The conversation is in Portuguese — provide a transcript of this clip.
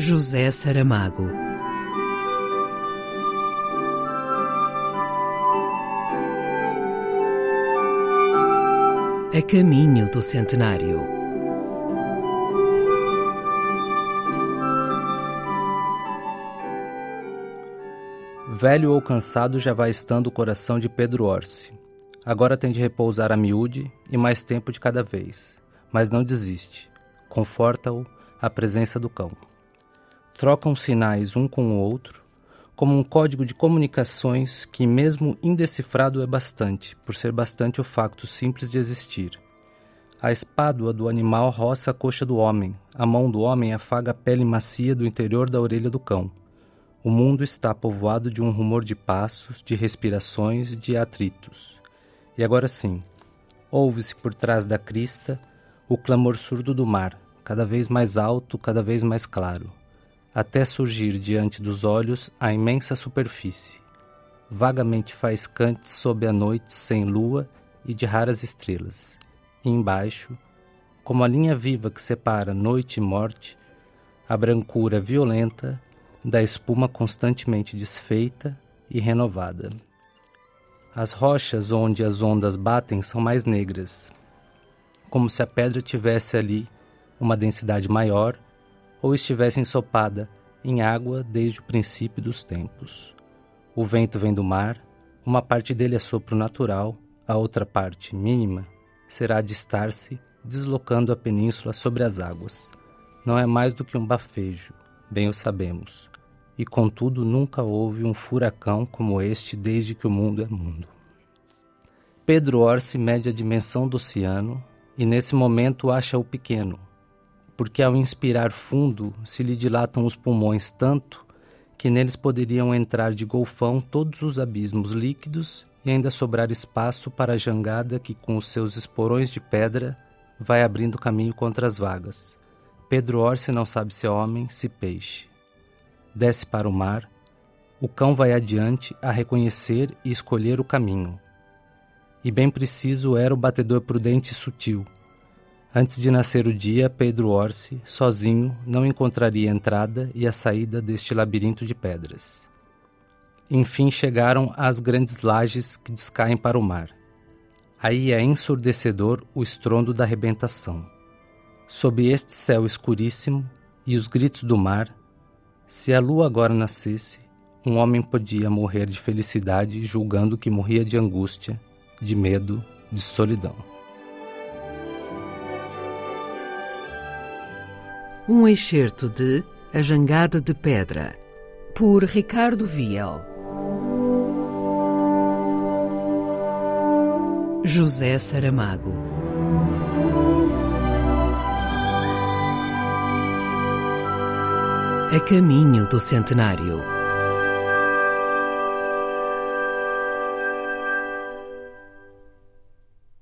José Saramago. A caminho do centenário. Velho ou cansado já vai estando o coração de Pedro Orsi. Agora tem de repousar a miúde e mais tempo de cada vez. Mas não desiste. Conforta-o a presença do cão. Trocam sinais um com o outro, como um código de comunicações que, mesmo indecifrado, é bastante, por ser bastante o facto simples de existir. A espádua do animal roça a coxa do homem, a mão do homem afaga a pele macia do interior da orelha do cão. O mundo está povoado de um rumor de passos, de respirações, de atritos. E agora sim, ouve-se por trás da crista o clamor surdo do mar, cada vez mais alto, cada vez mais claro, até surgir diante dos olhos a imensa superfície, vagamente faiscante sob a noite sem lua e de raras estrelas. E embaixo, como a linha viva que separa noite e morte, a brancura violenta da espuma constantemente desfeita e renovada. As rochas onde as ondas batem são mais negras, como se a pedra tivesse ali uma densidade maior ou estivesse ensopada em água desde o princípio dos tempos. O vento vem do mar, uma parte dele é sopro natural, a outra parte, mínima, será de estar-se deslocando a península sobre as águas. Não é mais do que um bafejo, bem o sabemos, e contudo nunca houve um furacão como este desde que o mundo é mundo. Pedro Orsi mede a dimensão do oceano e nesse momento acha-o pequeno, porque ao inspirar fundo se lhe dilatam os pulmões tanto que neles poderiam entrar de golfão todos os abismos líquidos e ainda sobrar espaço para a jangada que, com os seus esporões de pedra, vai abrindo caminho contra as vagas. Pedro Orsi não sabe se é homem, se peixe. Desce para o mar, o cão vai adiante a reconhecer e escolher o caminho. E bem preciso era o batedor prudente e sutil, Antes de nascer o dia, Pedro Orsi, sozinho, não encontraria a entrada e a saída deste labirinto de pedras. Enfim chegaram às grandes lajes que descaem para o mar. Aí é ensurdecedor o estrondo da arrebentação. Sob este céu escuríssimo e os gritos do mar, se a lua agora nascesse, um homem podia morrer de felicidade julgando que morria de angústia, de medo, de solidão. Um excerto de A Jangada de Pedra, por Ricardo Viel. José Saramago. A caminho do centenário.